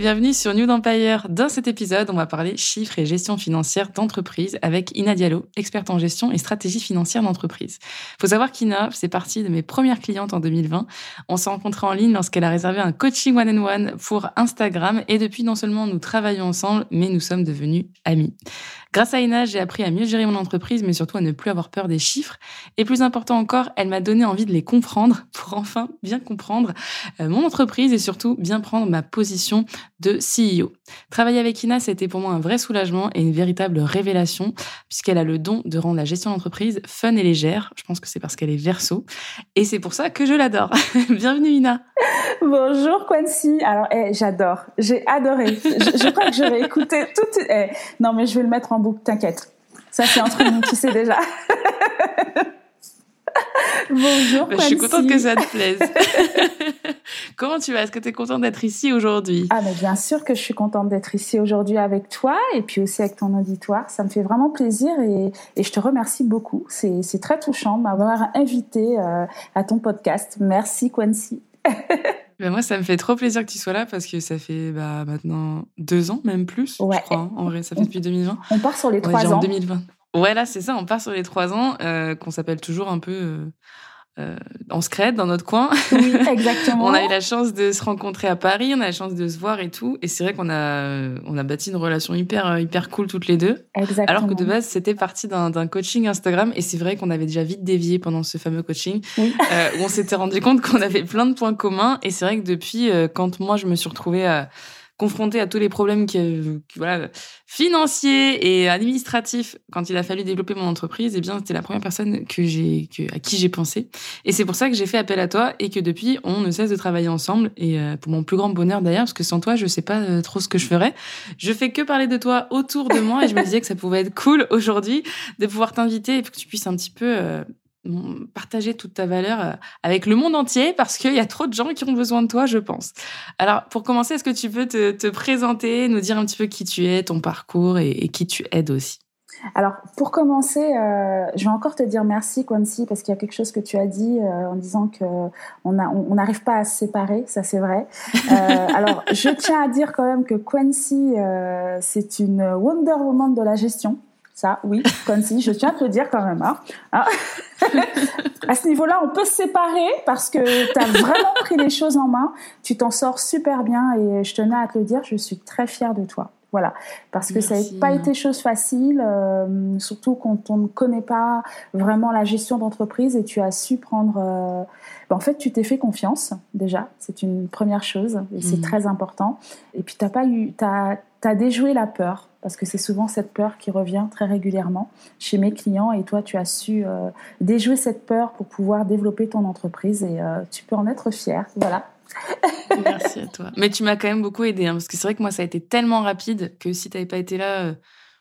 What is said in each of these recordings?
Bienvenue sur New Empire. Dans cet épisode, on va parler chiffres et gestion financière d'entreprise avec Ina Diallo, experte en gestion et stratégie financière d'entreprise. Faut savoir qu'Ina, c'est partie de mes premières clientes en 2020. On s'est rencontrés en ligne lorsqu'elle a réservé un coaching one-on-one pour Instagram et depuis non seulement nous travaillons ensemble, mais nous sommes devenus amis. Grâce à Ina, j'ai appris à mieux gérer mon entreprise, mais surtout à ne plus avoir peur des chiffres. Et plus important encore, elle m'a donné envie de les comprendre pour enfin bien comprendre euh, mon entreprise et surtout bien prendre ma position de CEO. Travailler avec Ina, c'était pour moi un vrai soulagement et une véritable révélation, puisqu'elle a le don de rendre la gestion d'entreprise fun et légère. Je pense que c'est parce qu'elle est verso. Et c'est pour ça que je l'adore. Bienvenue Ina. Bonjour Quincy. Alors, eh, j'adore. J'ai adoré. Je, crois que je vais écouter tout. Eh, non, mais je vais le mettre en boucle, t'inquiète. Ça, c'est entre nous, tu sais déjà. Bonjour. Bah, je suis contente que ça te plaise. Comment tu vas? Est-ce que tu es contente d'être ici aujourd'hui? Ah, mais bien sûr que je suis contente d'être ici aujourd'hui avec toi et puis aussi avec ton auditoire. Ça me fait vraiment plaisir et, et je te remercie beaucoup. C'est très touchant de m'avoir invité euh, à ton podcast. Merci, Quincy. Ben moi, ça me fait trop plaisir que tu sois là parce que ça fait bah, maintenant deux ans, même plus, je crois. Hein. En vrai, ça fait depuis 2020. On part sur les trois ans. en 2020. Ouais, là, c'est ça, on part sur les trois ans, euh, qu'on s'appelle toujours un peu euh, euh, en secret dans notre coin. Oui, exactement. on a eu la chance de se rencontrer à Paris, on a eu la chance de se voir et tout. Et c'est vrai qu'on a, on a bâti une relation hyper, euh, hyper cool toutes les deux. Exactement. Alors que de base, c'était parti d'un coaching Instagram. Et c'est vrai qu'on avait déjà vite dévié pendant ce fameux coaching. Oui. Euh, où on s'était rendu compte qu'on avait plein de points communs. Et c'est vrai que depuis, euh, quand moi, je me suis retrouvée à confronté à tous les problèmes voilà, financiers et administratifs quand il a fallu développer mon entreprise, eh bien, c'était la première personne que j'ai, à qui j'ai pensé. Et c'est pour ça que j'ai fait appel à toi et que depuis, on ne cesse de travailler ensemble. Et euh, pour mon plus grand bonheur d'ailleurs, parce que sans toi, je sais pas euh, trop ce que je ferais. Je fais que parler de toi autour de moi et je me disais que ça pouvait être cool aujourd'hui de pouvoir t'inviter et que tu puisses un petit peu euh, partager toute ta valeur euh, avec le monde entier parce qu'il y a trop de gens qui ont besoin de toi, je pense. Alors, pour commencer, est-ce que tu peux te, présenter, nous dire un petit peu qui tu es, ton parcours et, qui tu aides aussi? Alors, pour commencer, euh, je vais encore te dire merci, Quincy, parce qu'il y a quelque chose que tu as dit euh, en disant que on n'arrive pas à se séparer, ça c'est vrai. alors, je tiens à dire quand même que Quincy, c'est une Wonder Woman de la gestion. Ça, oui, comme si, je tiens à te le dire quand même. Hein. Ah. à ce niveau-là, on peut se séparer parce que tu as vraiment pris les choses en main. Tu t'en sors super bien et je tenais à te le dire, je suis très fière de toi. Voilà, parce que ça n'a pas été chose facile, euh, surtout quand on ne connaît pas vraiment la gestion d'entreprise et tu as su prendre. Euh, ben, en fait, tu t'es fait confiance déjà, c'est une première chose et c'est mhm. très important. Et puis t'as pas eu, t'as as déjoué la peur parce que c'est souvent cette peur qui revient très régulièrement chez mes clients et toi tu as su euh, déjouer cette peur pour pouvoir développer ton entreprise et euh, tu peux en être fier. Voilà. Merci à toi. Mais tu m'as quand même beaucoup aidé hein, parce que c'est vrai que moi ça a été tellement rapide que si tu n'avais pas été là, euh,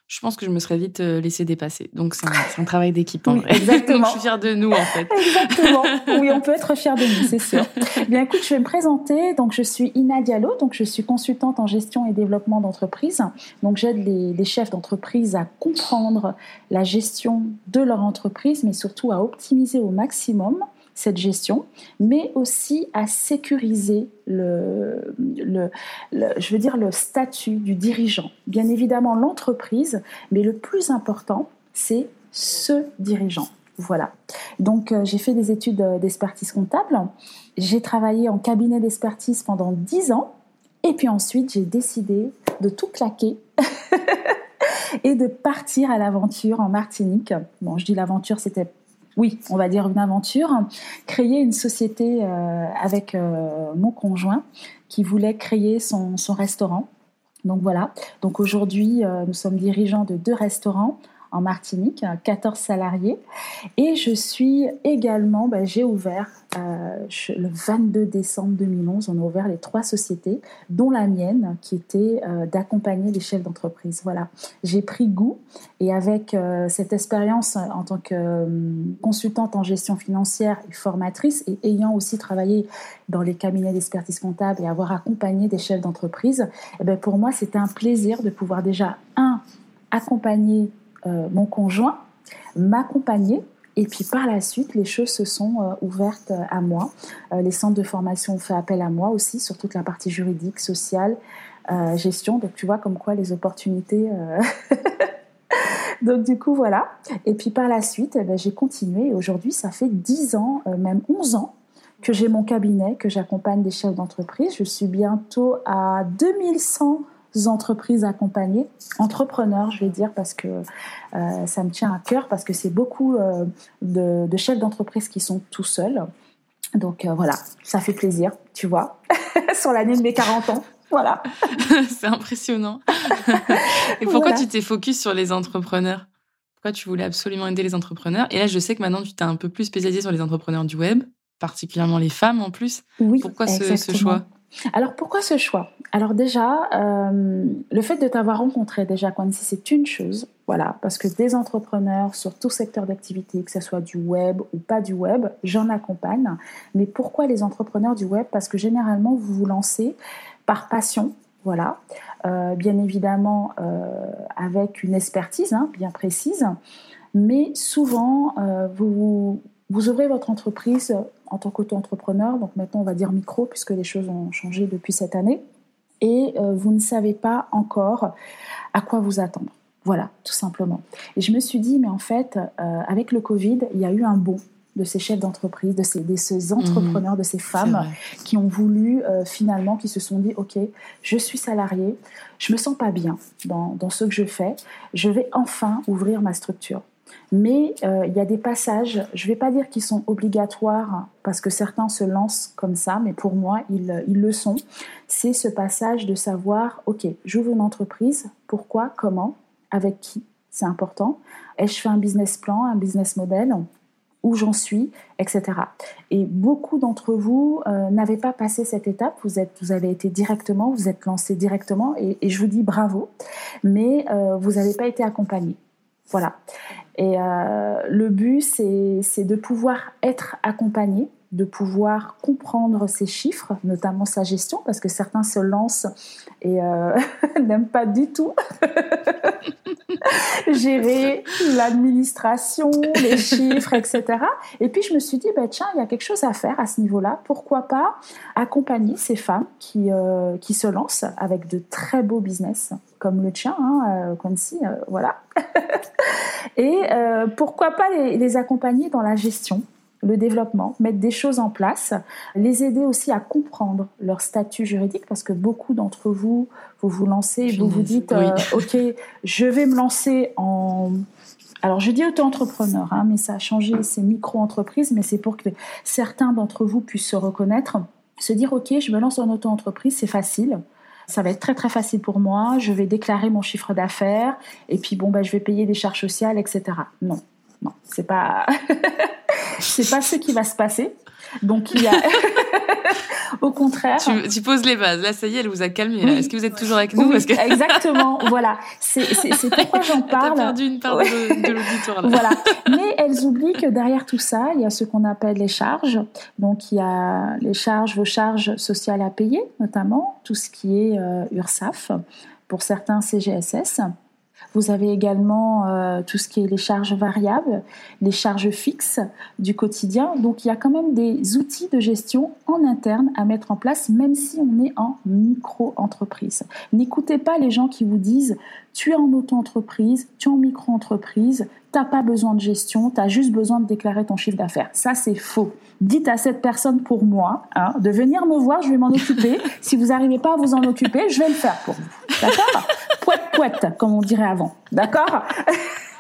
je pense que je me serais vite euh, laissé dépasser. Donc, c'est un, travail d'équipe. Oui, exactement. je suis fière de nous, en fait. Exactement. Oui, on peut être fier de nous, c'est sûr. Bien, écoute, je vais me présenter. Donc, je suis Ina Diallo. Donc, je suis consultante en gestion et développement d'entreprise. Donc, j'aide les, les chefs d'entreprise à comprendre la gestion de leur entreprise, mais surtout à optimiser au maximum cette gestion, mais aussi à sécuriser le, le, je veux dire le statut du dirigeant. Bien évidemment l'entreprise, mais le plus important, c'est ce dirigeant. Voilà. Donc euh, j'ai fait des études d'expertise comptable. J'ai travaillé en cabinet d'expertise pendant 10 ans. Et puis ensuite, j'ai décidé de tout claquer et de partir à l'aventure en Martinique. Bon, je dis l'aventure, c'était oui, on va dire une aventure, créer une société euh, avec euh, mon conjoint qui voulait créer son, restaurant. Donc voilà, donc aujourd'hui, euh, nous sommes dirigeants de deux restaurants en Martinique, 14 salariés. Et je suis également, ben, j'ai ouvert euh, le 22 décembre 2011, on a ouvert les trois sociétés, dont la mienne, qui était euh, d'accompagner les chefs d'entreprise. Voilà, j'ai pris goût et avec euh, cette expérience en tant que consultante en gestion financière et formatrice et ayant aussi travaillé dans les cabinets d'expertise comptable et avoir accompagné des chefs d'entreprise, eh ben pour moi, c'était un plaisir de pouvoir déjà, un, accompagner mon conjoint, m'accompagner et puis par la suite, les choses se sont euh, ouvertes euh, à moi. Euh, les centres de formation ont fait appel à moi aussi sur toute la partie juridique, sociale, gestion. Donc tu vois comme quoi les opportunités... Donc du coup voilà. Et puis par la suite, eh ben, j'ai continué. Aujourd'hui, ça fait 10 ans, même 11 ans que j'ai mon cabinet, que j'accompagne des chefs d'entreprise. Je suis bientôt à 2100 entreprises accompagnées, entrepreneurs, je vais dire, parce que euh, ça me tient à cœur, parce que c'est beaucoup euh, de, chefs d'entreprise qui sont tout seuls. Donc euh, voilà, ça fait plaisir, tu vois, sur l'année de mes 40 ans. Voilà. c'est impressionnant. Et pourquoi tu t'es focus sur les entrepreneurs? Pourquoi tu voulais absolument aider les entrepreneurs? Et là, je sais que maintenant, tu t'es un peu plus spécialisé sur les entrepreneurs du web, particulièrement les femmes en plus. Oui, pourquoi ce choix? Alors pourquoi ce choix? Alors déjà, euh, le fait de t'avoir rencontré déjà Quincy, c'est une chose, voilà, parce que des entrepreneurs sur tout secteur d'activité, que ce soit du web ou pas du web, j'en accompagne. Mais pourquoi les entrepreneurs du web? Parce que généralement, vous vous lancez par passion, voilà, euh, bien évidemment euh, avec une expertise hein, bien précise, mais souvent vous vous ouvrez votre entreprise en tant qu'auto-entrepreneur, donc maintenant on va dire micro puisque les choses ont changé depuis cette année, et euh, vous ne savez pas encore à quoi vous attendre. Voilà, tout simplement. Et je me suis dit, mais en fait, euh, avec le Covid, il y a eu un bond de ces chefs d'entreprise, de ces, de ces mhm. entrepreneurs, de ces femmes qui ont voulu euh, finalement, qui se sont dit, OK, je suis salarié, je me sens pas bien dans, dans ce que je fais, je vais enfin ouvrir ma structure. Mais euh, il y a des passages, je ne vais pas dire qu'ils sont obligatoires parce que certains se lancent comme ça, mais pour moi, ils, ils le sont. C'est ce passage de savoir, OK, j'ouvre une entreprise, pourquoi, comment, avec qui, c'est important. Est-ce que je fais un business plan, un business model où j'en suis, etc. Et beaucoup d'entre vous euh, n'avaient pas passé cette étape. Vous êtes, vous avez été directement, vous êtes lancé directement, et, et je vous dis bravo. Mais euh, vous n'avez pas été accompagné. Voilà. Et euh, le but, c'est de pouvoir être accompagné, de pouvoir comprendre ses chiffres, notamment sa gestion, parce que certains se lancent et euh, n'aiment pas du tout gérer l'administration, les chiffres, etc. Et puis je me suis dit, bah, tiens, il y a quelque chose à faire à ce niveau-là. Pourquoi pas accompagner ces femmes qui, euh, qui se lancent avec de très beaux business comme le tien, hein, si, voilà. Et pourquoi pas les accompagner dans la gestion le développement, mettre des choses en place, les aider aussi à comprendre leur statut juridique, parce que beaucoup d'entre vous, vous vous lancez, vous vous dites, euh, OK, je vais me lancer en... Alors je dis auto-entrepreneur, hein, mais ça a changé, c'est micro-entreprise, mais c'est pour que certains d'entre vous puissent se reconnaître, se dire, OK, je me lance en auto-entreprise, c'est facile. Ça va être très très facile pour moi. Je vais déclarer mon chiffre d'affaires et puis bon bah je vais payer des charges sociales, etc. Non, non, c'est pas. c'est pas ce qui va se passer. Donc il y a au contraire. Tu, poses les bases. Là, ça y est, elle vous a calmé. Est-ce que vous êtes toujours avec nous Exactement. voilà. C'est pourquoi j'en parle. T'as perdu une part de, l'auditoire. Voilà. Mais elles oublient que derrière tout ça, il y a ce qu'on appelle les charges. Donc il y a les charges, vos charges sociales à payer, notamment tout ce qui est euh, URSAF pour certains CGSS. Vous avez également euh, tout ce qui est les charges variables, les charges fixes du quotidien. Donc il y a quand même des outils de gestion en interne à mettre en place, même si on est en micro-entreprise. N'écoutez pas les gens qui vous disent tu es en auto-entreprise, tu es en micro-entreprise, tu n'as pas besoin de gestion, tu as juste besoin de déclarer ton chiffre d'affaires. Ça, c'est faux. Dites à cette personne pour moi hein, de venir me voir, je vais m'en occuper. si vous n'arrivez pas à vous en occuper, je vais le faire pour vous. D'accord? Pouette, pouette, comme on dirait avant. D'accord?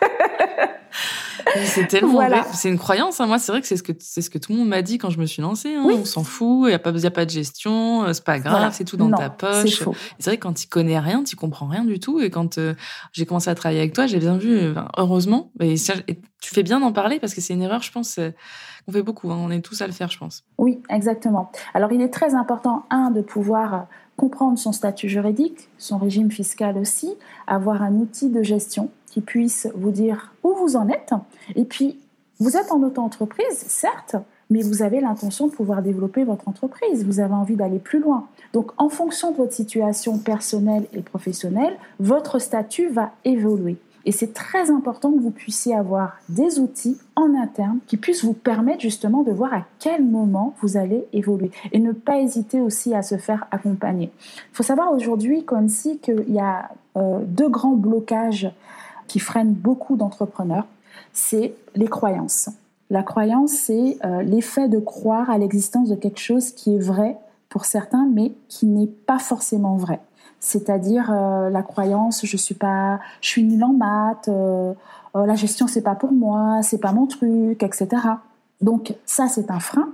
c'est tellement vrai. C'est une croyance. Hein. Moi, c'est vrai que c'est ce que c'est ce que tout le monde m'a dit quand je me suis lancée. Hein. On s'en fout. Il y a pas, y a pas de gestion. Euh, c'est pas grave. C'est tout dans ta poche. C'est vrai que quand tu connais rien, tu comprends rien du tout. Et quand euh, j'ai commencé à travailler avec toi, j'ai bien vu. heureusement. Et, tu fais bien d'en parler parce que c'est une erreur, je pense. On fait beaucoup. Hein. On est tous à le faire, je pense. Oui, exactement. Alors, il est très important un de pouvoir comprendre son statut juridique, son régime fiscal aussi, avoir un outil de gestion qui puisse vous dire où vous en êtes. Et puis, vous êtes en auto-entreprise, certes, mais vous avez l'intention de pouvoir développer votre entreprise. Vous avez envie d'aller plus loin. Donc, en fonction de votre situation personnelle et professionnelle, votre statut va évoluer. Et c'est très important que vous puissiez avoir des outils en interne qui puissent vous permettre justement de voir à quel moment vous allez évoluer et ne pas hésiter aussi à se faire accompagner. Il faut savoir aujourd'hui, comme si, qu'il y a euh, deux grands blocages qui freinent beaucoup d'entrepreneurs. C'est les croyances. La croyance, c'est euh, l'effet de croire à l'existence de quelque chose qui est vrai pour certains, mais qui n'est pas forcément vrai c'est-à-dire euh, la croyance je suis pas je suis nulle en maths euh, la gestion c'est pas pour moi c'est pas mon truc etc donc ça c'est un frein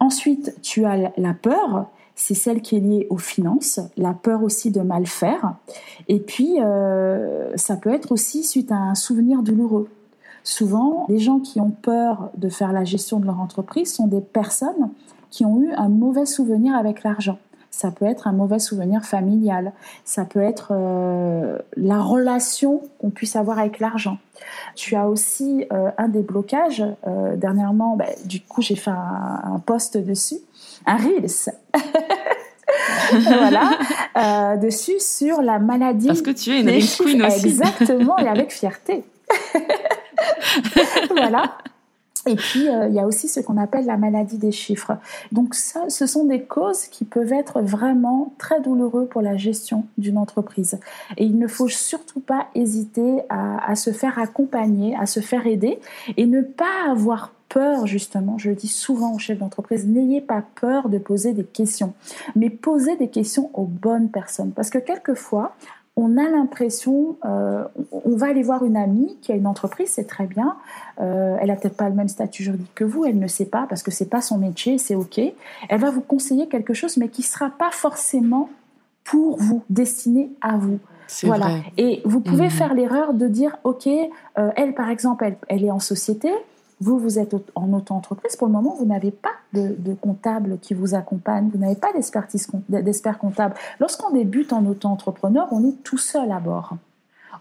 ensuite tu as la peur c'est celle qui est liée aux finances la peur aussi de mal faire. Et puis ça peut être aussi suite à un souvenir douloureux. Souvent les gens qui ont peur de faire la gestion de leur entreprise sont des personnes qui ont eu un mauvais souvenir avec l'argent. Ça peut être un mauvais souvenir familial, ça peut être euh, la relation qu'on puisse avoir avec l'argent. Tu as aussi euh, un des blocages, euh, dernièrement, bah, du coup j'ai fait un, post dessus, un Reels. voilà, dessus sur la maladie. Parce que tu es une Reels Queen aussi. Exactement, et avec fierté. voilà. Et puis, euh, il y a aussi ce qu'on appelle la maladie des chiffres. Donc ça, ce sont des causes qui peuvent être vraiment très douloureuses pour la gestion d'une entreprise. Et il ne faut surtout pas hésiter à, à, se faire accompagner, à se faire aider et ne pas avoir peur, justement, je le dis souvent aux chefs d'entreprise, n'ayez pas peur de poser des questions, mais posez des questions aux bonnes personnes. Parce que quelquefois, on a l'impression, euh, on va aller voir une amie qui a une entreprise, c'est très bien. Euh, elle a peut-être pas le même statut juridique que vous, elle ne sait pas parce que c'est pas son métier, c'est ok. Elle va vous conseiller quelque chose, mais qui sera pas forcément pour vous, destiné à vous. Voilà. Et vous pouvez mmh. faire l'erreur de dire, ok, euh, elle par exemple, elle est en société, vous, vous êtes en auto-entreprise, pour le moment, vous n'avez pas de, comptable qui vous accompagne, vous n'avez pas d'expert comptable. Lorsqu'on débute en auto-entrepreneur, on est tout seul à bord.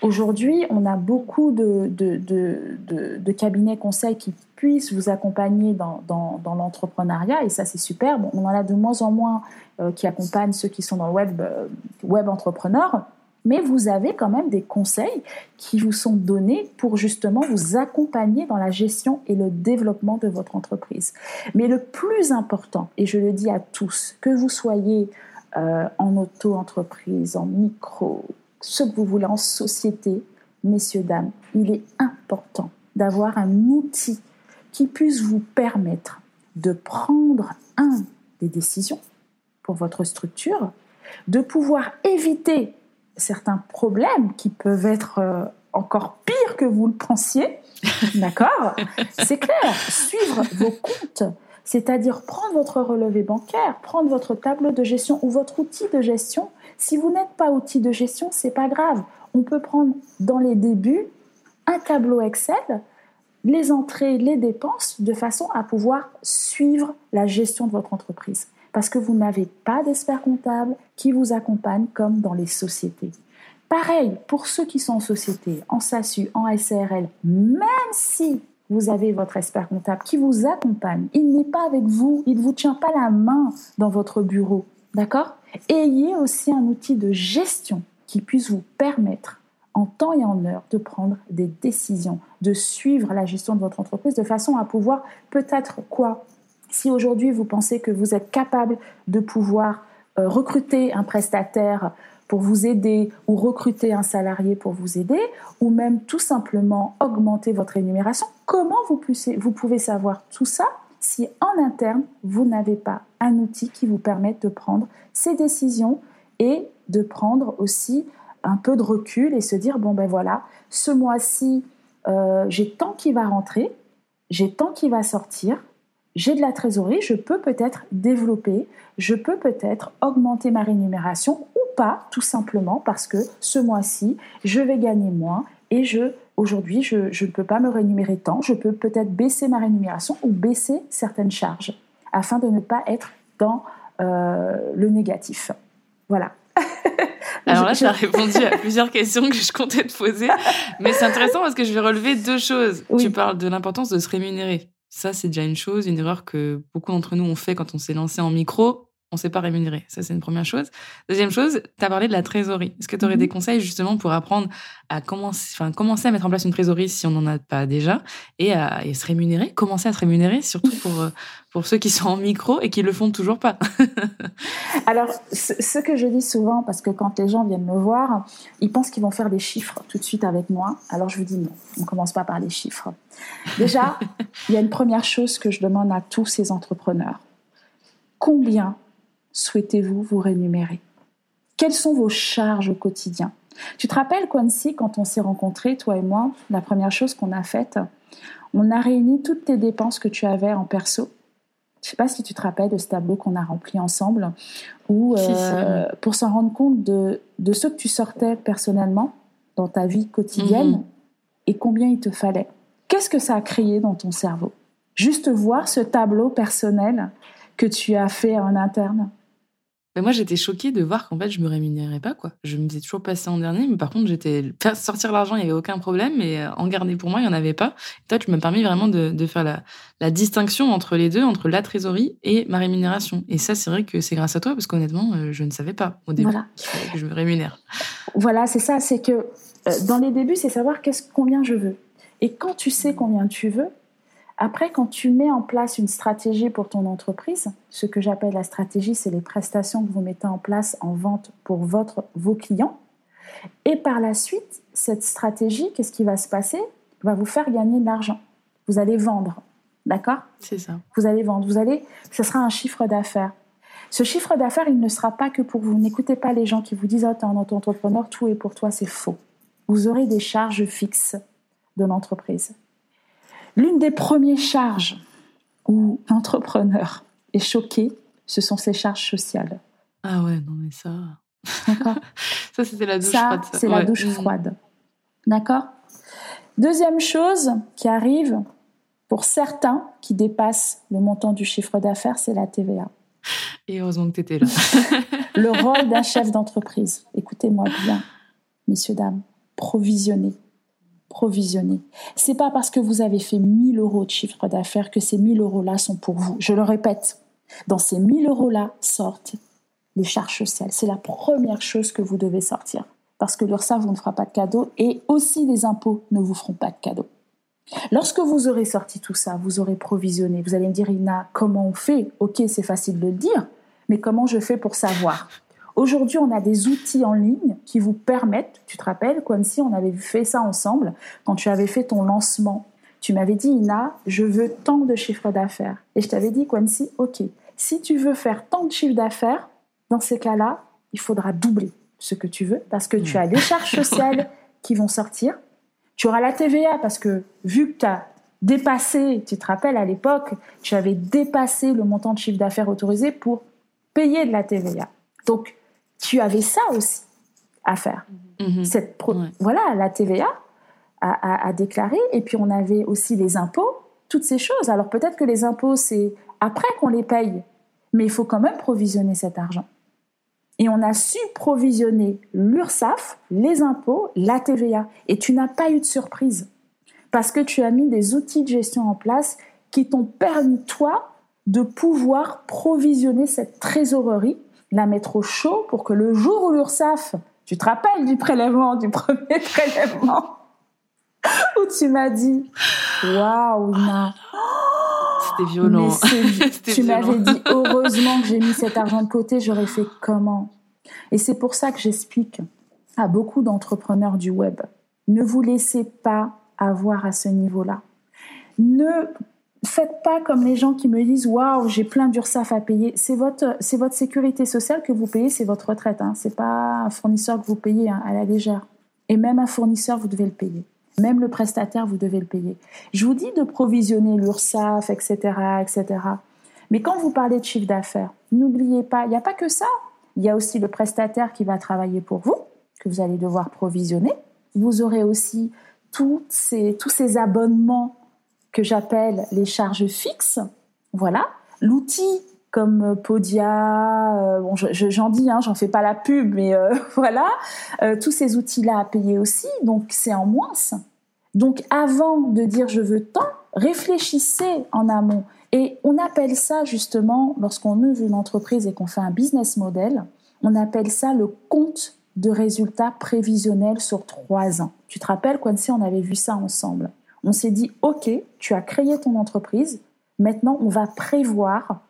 Aujourd'hui, on a beaucoup de, de, cabinets conseils qui puissent vous accompagner dans, l'entrepreneuriat, et ça c'est super. on en a de moins en moins euh, qui accompagnent ceux qui sont dans le web, euh, web entrepreneurs mais vous avez quand même des conseils qui vous sont donnés pour justement vous accompagner dans la gestion et le développement de votre entreprise. Mais le plus important, et je le dis à tous, que vous soyez euh, en auto-entreprise, en micro, ce que vous voulez en société, messieurs, dames, il est important d'avoir un outil qui puisse vous permettre de prendre un des décisions pour votre structure, de pouvoir éviter certains problèmes qui peuvent être euh, encore pires que vous le pensiez. D'accord? C'est clair. Suivre vos comptes, c'est-à-dire prendre votre relevé bancaire, prendre votre tableau de gestion ou votre outil de gestion. Si vous n'êtes pas outil de gestion, c'est pas grave. On peut prendre dans les débuts un tableau Excel, les entrées, les dépenses, de façon à pouvoir suivre la gestion de votre entreprise parce que vous n'avez pas d'expert comptable qui vous accompagne comme dans les sociétés. Pareil, pour ceux qui sont en société, en SASU, en SARL, même si vous avez votre expert comptable qui vous accompagne, il n'est pas avec vous, il ne vous tient pas la main dans votre bureau. D'accord? Ayez aussi un outil de gestion qui puisse vous permettre en temps et en heure de prendre des décisions, de suivre la gestion de votre entreprise de façon à pouvoir peut-être quoi? Si aujourd'hui vous pensez que vous êtes capable de pouvoir euh, recruter un prestataire pour vous aider ou recruter un salarié pour vous aider ou même tout simplement augmenter votre rémunération, comment vous, pouvez savoir tout ça si en interne vous n'avez pas un outil qui vous permette de prendre ces décisions et de prendre aussi un peu de recul et se dire bon ben voilà, ce mois-ci euh, j'ai tant qui va rentrer, j'ai tant qui va sortir, j'ai de la trésorerie, je peux peut-être développer, je peux peut-être augmenter ma rémunération ou pas, tout simplement parce que ce mois-ci, je vais gagner moins et je aujourd'hui, je, ne peux pas me rémunérer tant, je peux peut-être baisser ma rémunération ou baisser certaines charges afin de ne pas être dans euh, le négatif. Voilà. Alors là, tu as répondu à plusieurs questions que je comptais te poser, mais c'est intéressant parce que je vais relever deux choses. Tu parles de l'importance de se rémunérer. Ça, c'est déjà une chose, une erreur que beaucoup d'entre nous ont fait quand on s'est lancé en micro. On ne s'est pas rémunéré. Ça, c'est une première chose. Deuxième chose, tu as parlé de la trésorerie. Est-ce que tu aurais des mhm. conseils justement pour apprendre à commencer, enfin, commencer à mettre en place une trésorerie si on n'en a pas déjà et à se rémunérer, commencer à se rémunérer, surtout pour, euh, pour ceux qui sont en micro et qui le font toujours pas? Alors, ce que je dis souvent, parce que quand les gens viennent me voir, ils pensent qu'ils vont faire des chiffres tout de suite avec moi. Alors, je vous dis non, on commence pas par les chiffres. Déjà, il y a une première chose que je demande à tous ces entrepreneurs. Combien souhaitez-vous vous rémunérer? Quelles sont vos charges au quotidien? Tu te rappelles, Quincy, quand on s'est rencontrés, toi et moi, la première chose qu'on a faite, on a réuni toutes tes dépenses que tu avais en perso. Je ne sais pas si tu te rappelles de ce tableau qu'on a rempli ensemble, où euh, pour s'en rendre compte de, de, ce que tu sortais personnellement dans ta vie quotidienne mhm. et combien il te fallait. Qu'est-ce que ça a créé dans ton cerveau? Juste voir ce tableau personnel que tu as fait en interne? Mais moi, j'étais choquée de voir qu'en fait, je me rémunérais pas, quoi. Je me faisais toujours passer en dernier, mais par contre, j'étais faire sortir l'argent, il y avait aucun problème, mais euh, en garder pour moi, il y en avait pas. Et toi, tu m'as permis vraiment de, de faire la, la, distinction entre les deux, entre la trésorerie et ma rémunération. Et ça, c'est vrai que c'est grâce à toi, parce qu'honnêtement, euh, je ne savais pas au début que je me rémunère. Voilà, c'est ça. C'est que euh, dans les débuts, c'est savoir qu'est-ce combien je veux. Et quand tu sais combien tu veux, après, quand tu mets en place une stratégie pour ton entreprise, ce que j'appelle la stratégie, c'est les prestations que vous mettez en place en vente pour votre, vos clients. Et par la suite, cette stratégie, qu'est-ce qui va se passer? Va vous faire gagner de l'argent. Vous allez vendre. D'accord? C'est ça. Vous allez vendre. Vous allez, ce sera un chiffre d'affaires. Ce chiffre d'affaires, il ne sera pas que pour vous. N'écoutez pas les gens qui vous disent, oh, t'es un entrepreneur, tout est pour toi, c'est faux. Vous aurez des charges fixes de l'entreprise. L'une des premières charges où l'entrepreneur est choqué, ce sont ses charges sociales. Ah ouais, non mais ça. D'accord. ça c'était la douche froide. C'est la douche mm. froide. D'accord. Deuxième chose qui arrive pour certains qui dépassent le montant du chiffre d'affaires, c'est la TVA. Et heureusement que tu étais là. le rôle d'un chef d'entreprise. Écoutez-moi bien, messieurs, dames, provisionner provisionner. C'est pas parce que vous avez fait 1000 euros de chiffre d'affaires que ces 1000 euros-là sont pour vous. Je le répète, dans ces 1000 euros-là sortent les charges sociales. C'est la première chose que vous devez sortir. Parce que l'URSSAF vous ne fera pas de cadeau et aussi les impôts ne vous feront pas de cadeau. Lorsque vous aurez sorti tout ça, vous aurez provisionné. Vous allez me dire, Ina, comment on fait? Ok, c'est facile de le dire, mais comment je fais pour savoir? Aujourd'hui, on a des outils en ligne qui vous permettent, tu te rappelles, comme si on avait fait ça ensemble, quand tu avais fait ton lancement. Tu m'avais dit, Ina, je veux tant de chiffres d'affaires. Et je t'avais dit, Quincy, OK, si tu veux faire tant de chiffres d'affaires, dans ces cas-là, il faudra doubler ce que tu veux parce que tu as les charges sociales qui vont sortir. Tu auras la TVA parce que vu que tu as dépassé, tu te rappelles à l'époque, tu avais dépassé le montant de chiffre d'affaires autorisé pour payer de la TVA. Donc, tu avais ça aussi à faire. Mhm. Cette Voilà, la TVA à, déclarer. Et puis on avait aussi les impôts, toutes ces choses. Alors peut-être que les impôts, c'est après qu'on les paye, mais il faut quand même provisionner cet argent. Et on a su provisionner l'URSSAF, les impôts, la TVA. Et tu n'as pas eu de surprise. Parce que tu as mis des outils de gestion en place qui t'ont permis, toi, de pouvoir provisionner cette trésorerie la mettre au chaud pour que le jour où l'URSSAF, tu te rappelles du prélèvement, du premier prélèvement, où tu m'as dit, waouh, C'était violent. tu m'avais dit, heureusement que j'ai mis cet argent de côté, j'aurais fait comment? Et c'est pour ça que j'explique à beaucoup d'entrepreneurs du web, ne vous laissez pas avoir à ce niveau-là. Ne faites pas comme les gens qui me disent waouh j'ai plein d'URSSAF à payer. C'est votre c'est votre sécurité sociale que vous payez, c'est votre retraite. Hein. C'est pas un fournisseur que vous payez hein, à la légère. Et même un fournisseur vous devez le payer. Même le prestataire, vous devez le payer. Je vous dis de provisionner l'URSSAF, etc., etc. Mais quand vous parlez de chiffre d'affaires, n'oubliez pas, il n'y a pas que ça. Il y a aussi le prestataire qui va travailler pour vous, que vous allez devoir provisionner. Vous aurez aussi tous ces, tous ces abonnements que j'appelle les charges fixes. Voilà. L'outil comme Podia, euh, bon, j'en dis, hein, j'en fais pas la pub, mais euh, voilà, euh, tous ces outils-là à payer aussi, donc c'est en moins. Donc avant de dire je veux tant, réfléchissez en amont. Et on appelle ça justement, lorsqu'on ouvre une entreprise et qu'on fait un business model, on appelle ça le compte de résultats prévisionnels sur trois ans. Tu te rappelles, Quincy, on avait vu ça ensemble. On s'est dit, OK, tu as créé ton entreprise, maintenant on va prévoir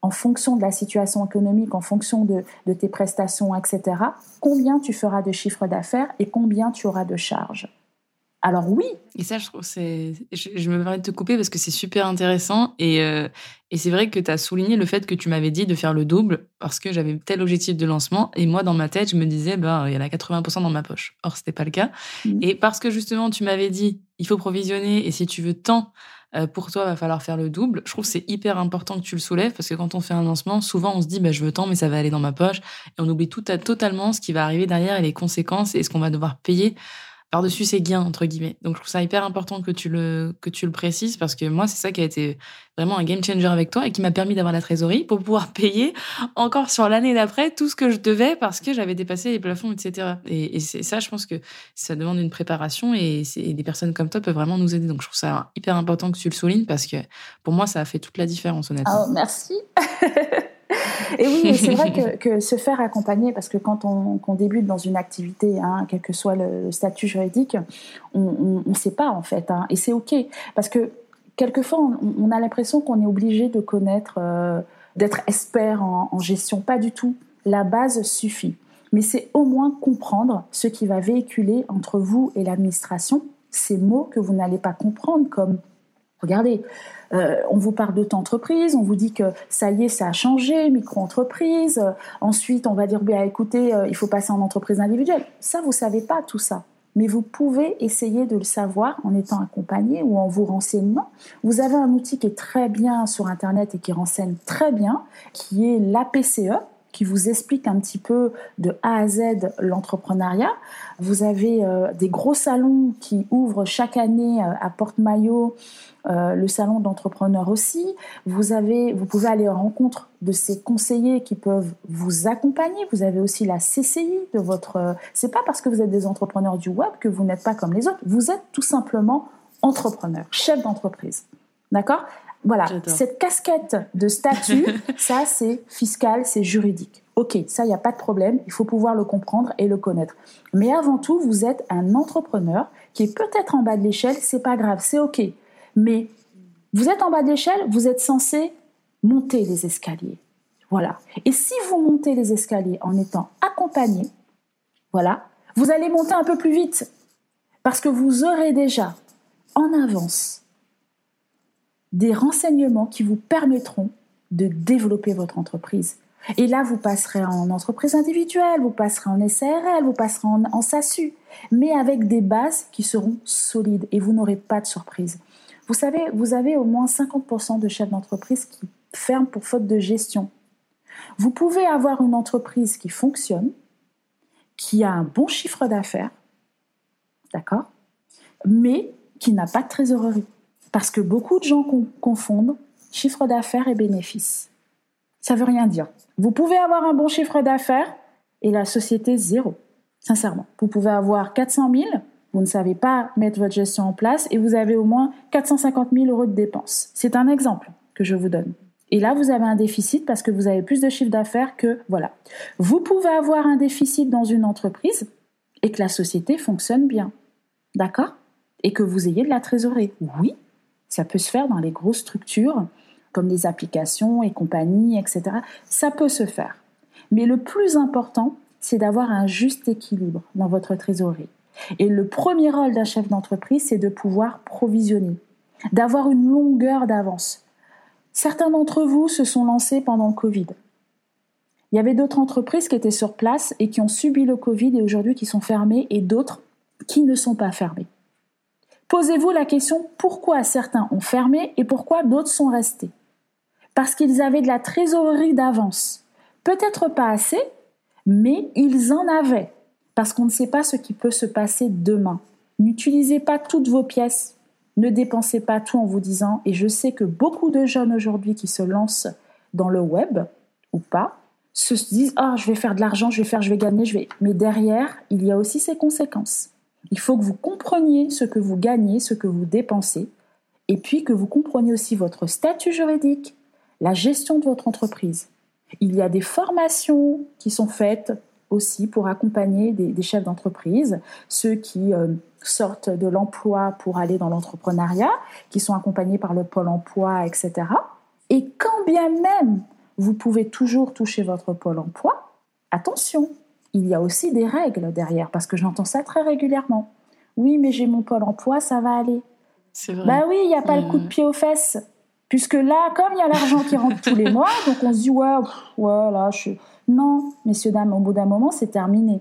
en fonction de la situation économique, en fonction de, tes prestations, etc., combien tu feras de chiffre d'affaires et combien tu auras de charges. Alors oui. Et ça, je trouve, c'est, je, me permets de te couper parce que c'est super intéressant et, euh, et c'est vrai que tu as souligné le fait que tu m'avais dit de faire le double parce que j'avais tel objectif de lancement et moi dans ma tête je me disais ben il y en a 80% dans ma poche. Or c'était pas le cas mmh. et parce que justement tu m'avais dit il faut provisionner et si tu veux tant euh, pour toi, il va falloir faire le double. Je trouve que c'est hyper important que tu le soulèves parce que quand on fait un lancement, souvent on se dit bah, je veux tant, mais ça va aller dans ma poche. Et on oublie tout totalement ce qui va arriver derrière et les conséquences et ce qu'on va devoir payer par-dessus ses gains, entre guillemets. Donc, je trouve ça hyper important que tu le, que tu le précises parce que moi, c'est ça qui a été vraiment un game changer avec toi et qui m'a permis d'avoir la trésorerie pour pouvoir payer encore sur l'année d'après tout ce que je devais parce que j'avais dépassé les plafonds, etc. Et, c'est ça, je pense que ça demande une préparation et, des personnes comme toi peuvent vraiment nous aider. Donc, je trouve ça hyper important que tu le soulignes parce que pour moi, ça a fait toute la différence, honnêtement. Oh, merci. Et oui, c'est vrai que, se faire accompagner, parce que quand on, débute dans une activité, hein, quel que soit le, statut juridique, on ne sait pas en fait. Hein, et c'est OK. Parce que quelquefois, on, a l'impression qu'on est obligé de connaître, euh, d'être expert en, en gestion. Pas du tout. La base suffit. Mais c'est au moins comprendre ce qui va véhiculer entre vous et l'administration ces mots que vous n'allez pas comprendre, comme Regardez, euh, on vous parle d'auto-entreprise, on vous dit que ça y est, ça a changé, micro-entreprise. ensuite, on va dire, bien écoutez, euh, il faut passer en entreprise individuelle. Ça, vous savez pas tout ça. Mais vous pouvez essayer de le savoir en étant accompagné ou en vous renseignant. Vous avez un outil qui est très bien sur Internet et qui renseigne très bien, qui est l'APCE, qui vous explique un petit peu de A à Z l'entrepreneuriat. Vous avez euh, des gros salons qui ouvrent chaque année à Porte-Maillot euh, le salon d'entrepreneurs aussi. Vous avez, vous pouvez aller en rencontre de ces conseillers qui peuvent vous accompagner. Vous avez aussi la CCI de votre. C'est pas parce que vous êtes des entrepreneurs du web que vous n'êtes pas comme les autres. Vous êtes tout simplement entrepreneur, chef d'entreprise. D'accord? Voilà. Cette casquette de statut, ça c'est fiscal, c'est juridique. Ok, ça, il n'y a pas de problème, il faut pouvoir le comprendre et le connaître. Mais avant tout, vous êtes un entrepreneur qui est peut-être en bas de l'échelle, c'est pas grave, c'est ok. Mais vous êtes en bas d'échelle, vous êtes censé monter les escaliers. Voilà. Et si vous montez les escaliers en étant accompagné, voilà, vous allez monter un peu plus vite parce que vous aurez déjà en avance des renseignements qui vous permettront de développer votre entreprise. Et là, vous passerez en entreprise individuelle, vous passerez en SARL, vous passerez en, en SASU, mais avec des bases qui seront solides et vous n'aurez pas de surprise. Vous savez, vous avez au moins 50% de chefs d'entreprise qui ferment pour faute de gestion. Vous pouvez avoir une entreprise qui fonctionne, qui a un bon chiffre d'affaires, d'accord, mais qui n'a pas de trésorerie. Parce que beaucoup de gens confondent chiffre d'affaires et bénéfice. Ça veut rien dire. Vous pouvez avoir un bon chiffre d'affaires et la société zéro. Sincèrement. Vous pouvez avoir 400 000 vous ne savez pas mettre votre gestion en place et vous avez au moins 450 000 euros de dépenses. C'est un exemple que je vous donne. Et là, vous avez un déficit parce que vous avez plus de chiffre d'affaires que voilà. Vous pouvez avoir un déficit dans une entreprise et que la société fonctionne bien. D'accord? Et que vous ayez de la trésorerie. Oui, ça peut se faire dans les grosses structures comme les applications et compagnie, etc. Ça peut se faire. Mais le plus important, c'est d'avoir un juste équilibre dans votre trésorerie. Et le premier rôle d'un chef d'entreprise, c'est de pouvoir provisionner, d'avoir une longueur d'avance. Certains d'entre vous se sont lancés pendant le Covid. Il y avait d'autres entreprises qui étaient sur place et qui ont subi le Covid et aujourd'hui qui sont fermées et d'autres qui ne sont pas fermées. Posez-vous la question pourquoi certains ont fermé et pourquoi d'autres sont restés? Parce qu'ils avaient de la trésorerie d'avance. Peut-être pas assez, mais ils en avaient. Parce qu'on ne sait pas ce qui peut se passer demain. N'utilisez pas toutes vos pièces. Ne dépensez pas tout en vous disant, et je sais que beaucoup de jeunes aujourd'hui qui se lancent dans le web, ou pas, se disent, ah, je vais faire de l'argent, je vais faire, je vais gagner, je vais. Mais derrière, il y a aussi ses conséquences. Il faut que vous compreniez ce que vous gagnez, ce que vous dépensez, et puis que vous compreniez aussi votre statut juridique, la gestion de votre entreprise. Il y a des formations qui sont faites aussi pour accompagner des, chefs d'entreprise, ceux qui euh, sortent de l'emploi pour aller dans l'entrepreneuriat, qui sont accompagnés par le pôle emploi, etc. Et quand bien même vous pouvez toujours toucher votre pôle emploi, attention, il y a aussi des règles derrière, parce que j'entends ça très régulièrement. Oui, mais j'ai mon pôle emploi, ça va aller. C'est vrai. Bah oui, il n'y a pas le coup de pied aux fesses. Puisque là, comme il y a l'argent qui rentre tous les mois, donc on se dit, ouais, ouais, là, je suis. Non, messieurs, dames, au bout d'un moment, c'est terminé.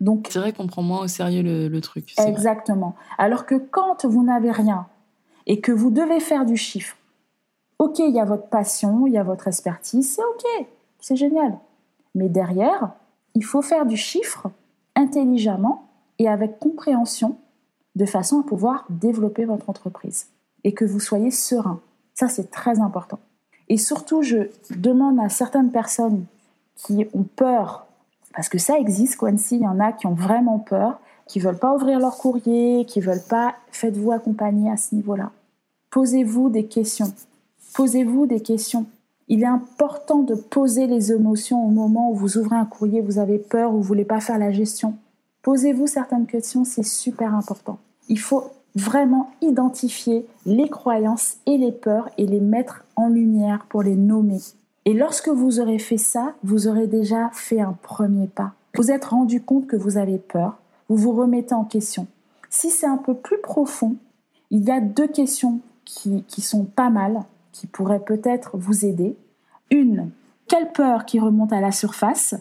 Donc, c'est vrai qu'on prend moins au sérieux le, truc. Exactement. Alors que quand vous n'avez rien et que vous devez faire du chiffre, ok, il y a votre passion, il y a votre expertise, c'est ok, c'est génial. Mais derrière, il faut faire du chiffre intelligemment et avec compréhension de façon à pouvoir développer votre entreprise et que vous soyez serein. Ça, c'est très important. Et surtout, je demande à certaines personnes qui ont peur, parce que ça existe, Quincy, il y en a qui ont vraiment peur, qui veulent pas ouvrir leur courrier, qui veulent pas, faites-vous accompagner à ce niveau-là. Posez-vous des questions. Posez-vous des questions. Il est important de poser les émotions au moment où vous ouvrez un courrier, vous avez peur ou vous voulez pas faire la gestion. Posez-vous certaines questions, c'est super important. Il faut vraiment identifier les croyances et les peurs et les mettre en lumière pour les nommer. Et lorsque vous aurez fait ça, vous aurez déjà fait un premier pas. Vous êtes rendu compte que vous avez peur, vous vous remettez en question. Si c'est un peu plus profond, il y a deux questions qui, qui sont pas mal, qui pourraient peut-être vous aider. Une, quelle peur qui remonte à la surface?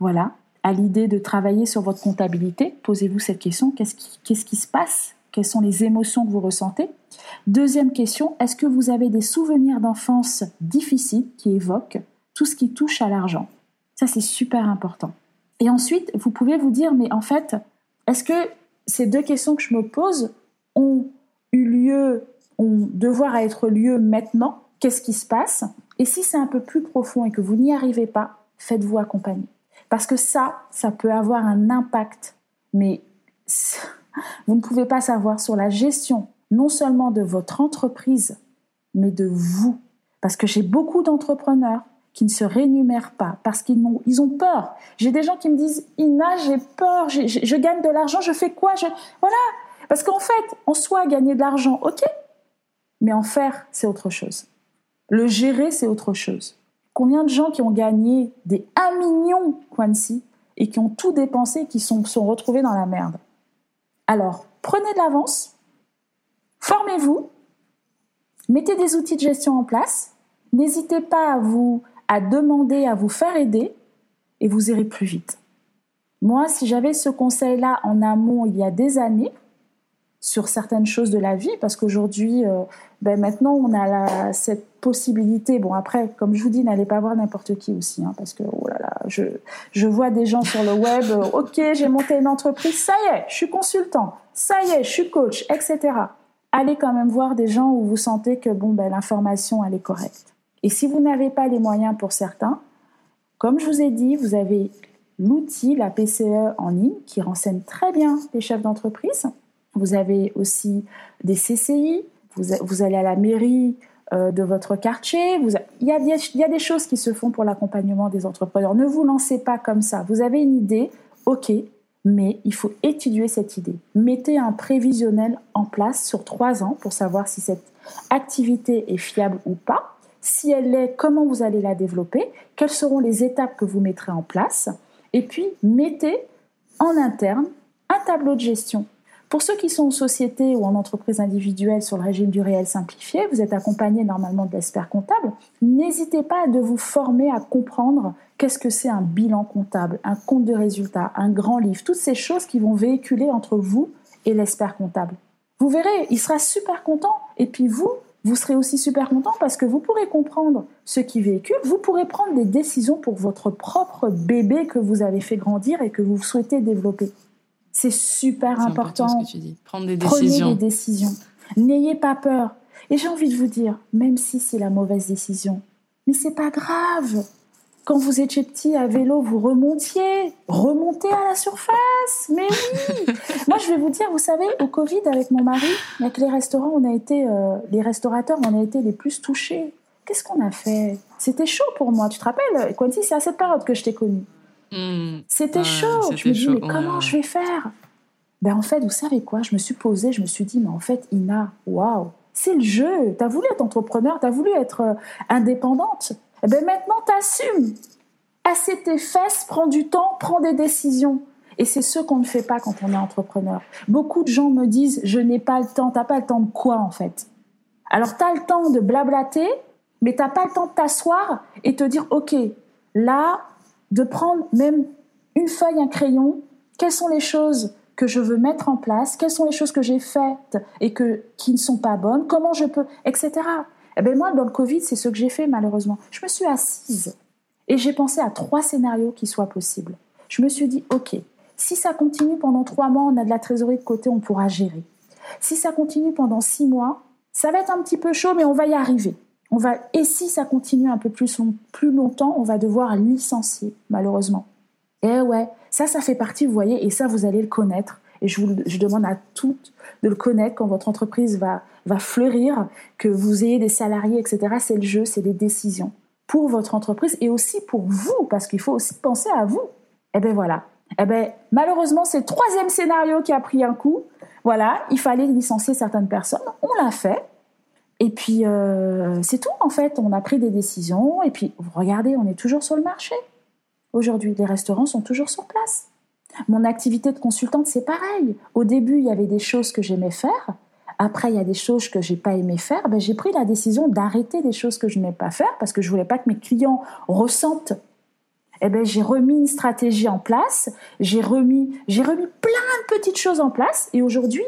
Voilà, à l'idée de travailler sur votre comptabilité, posez-vous cette question, qu'est-ce qui, qu'est-ce qui se passe quelles sont les émotions que vous ressentez. Deuxième question, est-ce que vous avez des souvenirs d'enfance difficiles qui évoquent tout ce qui touche à l'argent? Ça, c'est super important. Et ensuite, vous pouvez vous dire, mais en fait, est-ce que ces deux questions que je me pose ont eu lieu, ont devoir être lieu maintenant? Qu'est-ce qui se passe? Et si c'est un peu plus profond et que vous n'y arrivez pas, faites-vous accompagner. Parce que ça, ça peut avoir un impact, mais vous ne pouvez pas savoir sur la gestion non seulement de votre entreprise, mais de vous. Parce que j'ai beaucoup d'entrepreneurs qui ne se rémunèrent pas parce qu'ils ont, peur. J'ai des gens qui me disent Ina, j'ai peur, je gagne de l'argent, je fais quoi je... Voilà. Parce qu'en fait, en soi, gagner de l'argent, ok. Mais en faire, c'est autre chose. Le gérer, c'est autre chose. Combien de gens qui ont gagné des 1 million, Quincy, et qui ont tout dépensé, qui sont, sont retrouvés dans la merde? Alors, prenez de l'avance, formez-vous, mettez des outils de gestion en place, n'hésitez pas à vous à demander à vous faire aider et vous irez plus vite. Moi, si j'avais ce conseil-là en amont il y a des années, sur certaines choses de la vie, parce qu'aujourd'hui, euh, ben maintenant, on a cette possibilité. Bon, après, comme je vous dis, n'allez pas voir n'importe qui aussi, hein, parce que, oh là là, je, je vois des gens sur le web, euh, ok, j'ai monté une entreprise, ça y est, je suis consultant, ça y est, je suis coach, etc. Allez quand même voir des gens où vous sentez que, bon, ben, l'information, elle est correcte. Et si vous n'avez pas les moyens pour certains, comme je vous ai dit, vous avez l'outil, la PCE en ligne, qui renseigne très bien les chefs d'entreprise vous avez aussi des CCI, vous, allez à la mairie euh, de votre quartier. il, y a, il y a des choses qui se font pour l'accompagnement des entrepreneurs. Ne vous lancez pas comme ça. Vous avez une idée, ok, mais il faut étudier cette idée. Mettez un prévisionnel en place sur trois ans pour savoir si cette activité est fiable ou pas. Si elle l'est, comment vous allez la développer? Quelles seront les étapes que vous mettrez en place? Et puis, mettez en interne un tableau de gestion pour ceux qui sont en société ou en entreprise individuelle sur le régime du réel simplifié, vous êtes accompagné normalement de l'expert comptable. N'hésitez pas de vous former à comprendre qu'est-ce que c'est un bilan comptable, un compte de résultat, un grand livre, toutes ces choses qui vont véhiculer entre vous et l'expert comptable. Vous verrez, il sera super content. Et puis vous, vous serez aussi super content parce que vous pourrez comprendre ce qui véhicule, vous pourrez prendre des décisions pour votre propre bébé que vous avez fait grandir et que vous souhaitez développer. C'est super important. ce que tu dis. Prendre des décisions. Prenez des décisions. N'ayez pas peur. Et j'ai envie de vous dire, même si c'est la mauvaise décision, mais c'est pas grave. Quand vous étiez petit à vélo, vous remontiez, remontez à la surface. Mais oui. Moi, je vais vous dire, vous savez, au Covid, avec mon mari, avec les restaurants, on a été, euh, les restaurateurs, on a été les plus touchés. Qu'est-ce qu'on a fait? C'était chaud pour moi. Tu te rappelles, Quentin, c'est à cette période que je t'ai connue. Hmm. C'était chaud. Je me dis, mais comment je vais faire? Ben en fait, vous savez quoi? Je me suis posée, je me suis dit, mais en fait, Ina, waouh, c'est le jeu. Tu as voulu être entrepreneur, tu as voulu être euh, indépendante. Eh ben maintenant, t'assumes. Assez tes fesses, prends du temps, prends des décisions. Et c'est ce qu'on ne fait pas quand on est entrepreneur. Beaucoup de gens me disent, je n'ai pas le temps. T'as pas le temps de quoi, en fait? Alors, tu as le temps de blablater, mais t'as pas le temps de t'asseoir et te dire, OK, là, de prendre même une feuille, un crayon, quelles sont les choses que je veux mettre en place, quelles sont les choses que j'ai faites et que, qui ne sont pas bonnes, comment je peux, etc. Eh bien, moi, dans le Covid, c'est ce que j'ai fait, malheureusement. Je me suis assise et j'ai pensé à trois scénarios qui soient possibles. Je me suis dit, OK, si ça continue pendant trois mois, on a de la trésorerie de côté, on pourra gérer. Si ça continue pendant six mois, ça va être un petit peu chaud, mais on va y arriver. On va, et si ça continue un peu plus, longtemps, on va devoir licencier, malheureusement. Eh ouais, ça, ça fait partie, vous voyez, et ça, vous allez le connaître. Et je, vous, demande à toutes de le connaître quand votre entreprise va, fleurir, que vous ayez des salariés, etc. C'est le jeu, c'est des décisions pour votre entreprise et aussi pour vous, parce qu'il faut aussi penser à vous. Eh bien voilà. Eh ben malheureusement, c'est le troisième scénario qui a pris un coup. Voilà, il fallait licencier certaines personnes. On l'a fait. Et puis, euh, c'est tout en fait. On a pris des décisions. Et puis, regardez, on est toujours sur le marché. Aujourd'hui, les restaurants sont toujours sur place. Mon activité de consultante, c'est pareil. Au début, il y avait des choses que j'aimais faire. Après, il y a des choses que j'ai pas aimé faire. Ben, j'ai pris la décision d'arrêter des choses que je n'aimais pas faire parce que je voulais pas que mes clients ressentent. Eh ben, j'ai remis une stratégie en place. J'ai remis, j'ai remis plein de petites choses en place. Et aujourd'hui,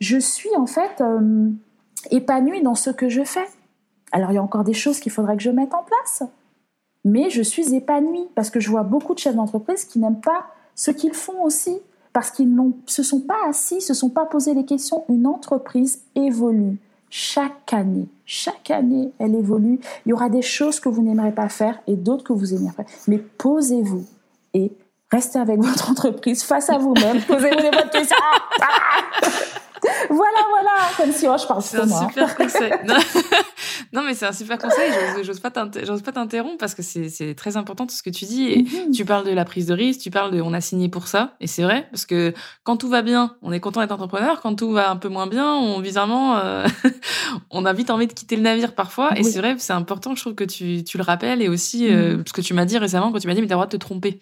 je suis en fait euh, épanouie dans ce que je fais. Alors, il y a encore des choses qu'il faudrait que je mette en place. Mais je suis épanouie parce que je vois beaucoup de chefs d'entreprise qui n'aiment pas ce qu'ils font aussi parce qu'ils ne se sont pas assis, se sont pas posé les questions. Une entreprise évolue chaque année. Chaque année, elle évolue. Il y aura des choses que vous n'aimerez pas faire et d'autres que vous aimerez. Mais posez-vous et restez avec votre entreprise face à vous-même. Posez-vous les bonnes questions. Voilà, voilà, comme si oh, je parle C'est un super conseil. Non, mais c'est un super conseil. J'ose pas t'interrompre parce que c'est très important tout ce que tu dis. Et mhm. tu parles de la prise de risque, tu parles de on a signé pour ça. Et c'est vrai parce que quand tout va bien, on est content d'être entrepreneur. Quand tout va un peu moins bien, on bizarrement, euh, on a vite envie de quitter le navire parfois. Et c'est vrai, c'est important. Je trouve que tu, tu le rappelles et aussi euh, mhm. ce que tu m'as dit récemment quand tu m'as dit mais t'as le droit de te tromper,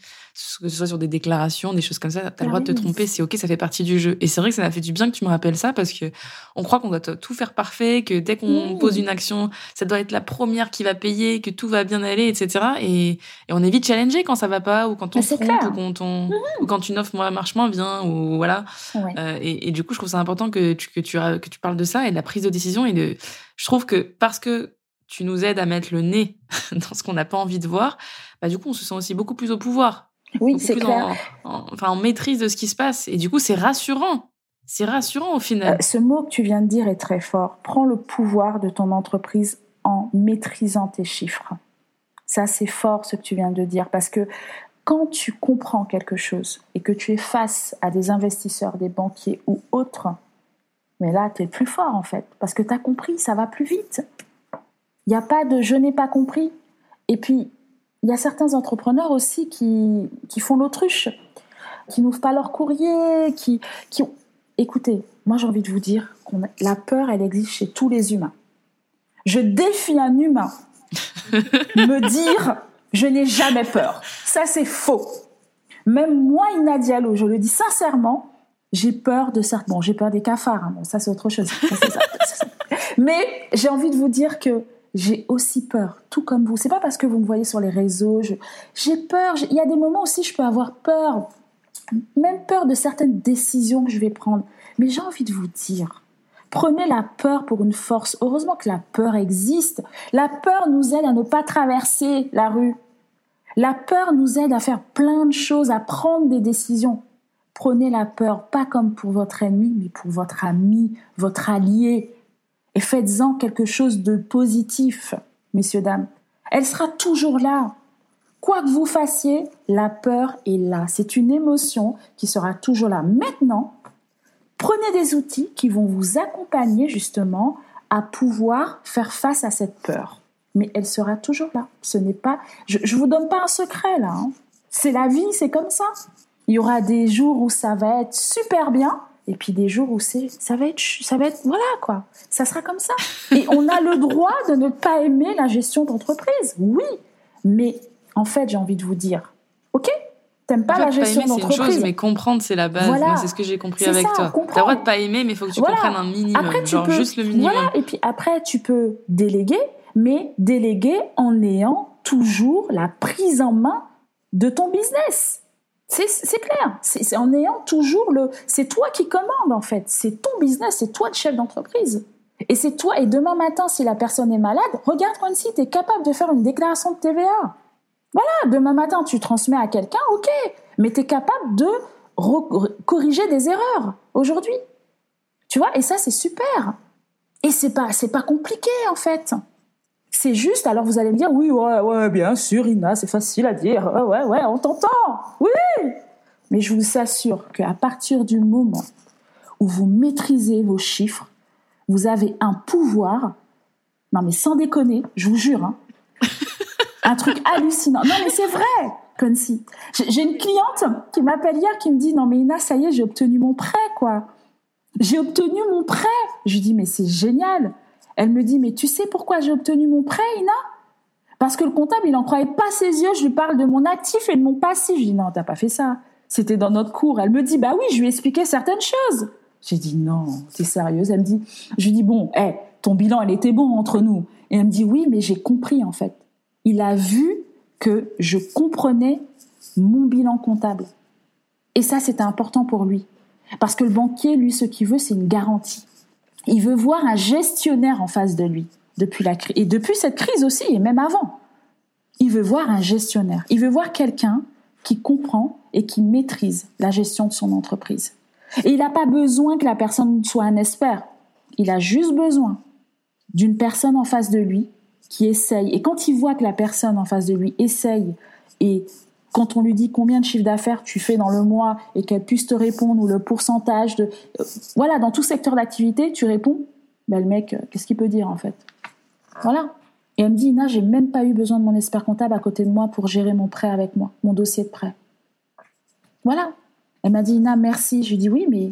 que ce soit sur des déclarations, des choses comme ça. T'as le droit de te ah tromper. C'est ok, ça fait partie du jeu. Et c'est vrai que ça m'a fait du bien que tu me rappelles ça parce que on croit qu'on doit tout faire parfait, que dès qu'on pose une action ça doit être la première qui va payer, que tout va bien aller, etc. Et, et on est vite challengé quand ça va pas, ou quand on se trompe, ou quand, on, mhm. ou quand une offre marche moins bien, ou voilà. Euh, et, et, du coup, je trouve ça important que tu, que, tu, que tu parles de ça et de la prise de décision. Et de, je trouve que parce que tu nous aides à mettre le nez dans ce qu'on n'a pas envie de voir, bah, du coup, on se sent aussi beaucoup plus au pouvoir. Oui, c'est clair. enfin, en maîtrise de ce qui se passe. Et du coup, c'est rassurant c'est rassurant au final. Euh, ce mot que tu viens de dire est très fort. Prends le pouvoir de ton entreprise en maîtrisant tes chiffres. Ça, c'est fort ce que tu viens de dire parce que quand tu comprends quelque chose et que tu es face à des investisseurs, des banquiers ou autres, mais là, tu es plus fort en fait parce que tu as compris, ça va plus vite. Il n'y a pas de je n'ai pas compris. Et puis, il y a certains entrepreneurs aussi qui, qui font l'autruche, qui n'ouvrent pas leur courrier, qui, qui ont écoutez, moi j'ai envie de vous dire que la peur, elle existe chez tous les humains. Je défie un humain me dire je n'ai jamais peur. Ça c'est faux. Même moi, Ina Diallo, je le dis sincèrement, j'ai peur de certains. Bon, j'ai peur des cafards. Hein. Bon, ça c'est autre chose. Mais j'ai envie de vous dire que j'ai aussi peur, tout comme vous. C'est pas parce que vous me voyez sur les réseaux. J'ai peur. Il y a des moments aussi, je peux avoir peur même peur de certaines décisions que je vais prendre. Mais j'ai envie de vous dire, Prenez la peur pour une force. Heureusement que la peur existe. La peur nous aide à ne pas traverser la rue. La peur nous aide à faire plein de choses, à prendre des décisions. Prenez la peur, pas comme pour votre ennemi, mais pour votre ami, votre allié. Et faites-en quelque chose de positif, messieurs, dames. Elle sera toujours là. Quoi que vous fassiez, la peur est là. C'est une émotion qui sera toujours là. Maintenant, Prenez des outils qui vont vous accompagner justement à pouvoir faire face à cette peur. Mais elle sera toujours là. Ce n'est pas, je, ne vous donne pas un secret là. Hein. C'est la vie, c'est comme ça. Il y aura des jours où ça va être super bien, et puis des jours où c'est, ça va être, ça va être, voilà quoi. Ça sera comme ça. Et on a le droit de ne pas aimer la gestion d'entreprise. Oui, mais en fait, j'ai envie de vous dire, ok, T'aimes pas la gestion d'entreprise. C'est une chose, mais comprendre, c'est la base. C'est ce que j'ai compris avec toi. T'as le droit de pas aimer, mais il faut que tu comprennes un minimum. Après, genre juste le minimum. Voilà. Et puis après, tu peux déléguer, mais déléguer en ayant toujours la prise en main de ton business. C'est clair. C'est en ayant toujours le. C'est toi qui commandes en fait. C'est ton business. C'est toi le chef d'entreprise. Et c'est toi. Et demain matin, si la personne est malade, regarde si tu es capable de faire une déclaration de TVA. Voilà, demain matin, tu transmets à quelqu'un, ok, mais tu es capable de corriger des erreurs aujourd'hui. Tu vois, et ça, c'est super. Et c'est pas, c'est pas compliqué, en fait. C'est juste, alors vous allez me dire, oui, ouais, ouais, bien sûr, Ina, c'est facile à dire. Ouais, ouais, ouais, on t'entend. Oui. Mais je vous assure qu'à partir du moment où vous maîtrisez vos chiffres, vous avez un pouvoir. Non, mais sans déconner, je vous jure, hein, un truc hallucinant. Non, mais c'est vrai, Concy. J'ai une cliente qui m'appelle hier qui me dit Non, mais Ina, ça y est, j'ai obtenu mon prêt, quoi. J'ai obtenu mon prêt. Je lui dis Mais c'est génial. Elle me dit Mais tu sais pourquoi j'ai obtenu mon prêt, Ina? Parce que le comptable, il n'en croyait pas ses yeux. Je lui parle de mon actif et de mon passif. Je dis Non, t'as pas fait ça. C'était dans notre cours. Elle me dit Bah oui, je lui ai expliqué certaines choses. J'ai dit Non, t'es sérieuse? Elle me dit Je lui dis Bon, hé, ton bilan, elle était bon entre nous. Et elle me dit Oui, mais j'ai compris, en fait il a vu que je comprenais mon bilan comptable. Et ça, c'était important pour lui. Parce que le banquier, lui, ce qu'il veut, c'est une garantie. Il veut voir un gestionnaire en face de lui, depuis la crise. Et depuis cette crise aussi, et même avant. Il veut voir un gestionnaire. Il veut voir quelqu'un qui comprend et qui maîtrise la gestion de son entreprise. Et il n'a pas besoin que la personne soit un expert. Il a juste besoin d'une personne en face de lui qui essaye, et quand il voit que la personne en face de lui essaye, et quand on lui dit combien de chiffre d'affaires tu fais dans le mois et qu'elle puisse te répondre, ou le pourcentage de... Euh, voilà, dans tout secteur d'activité, tu réponds, ben le mec, euh, qu'est-ce qu'il peut dire en fait? Voilà. Et elle me dit, Ina, j'ai même pas eu besoin de mon expert comptable à côté de moi pour gérer mon prêt avec moi, mon dossier de prêt. Voilà. Elle m'a dit, Ina, merci. Je lui dis, oui, mais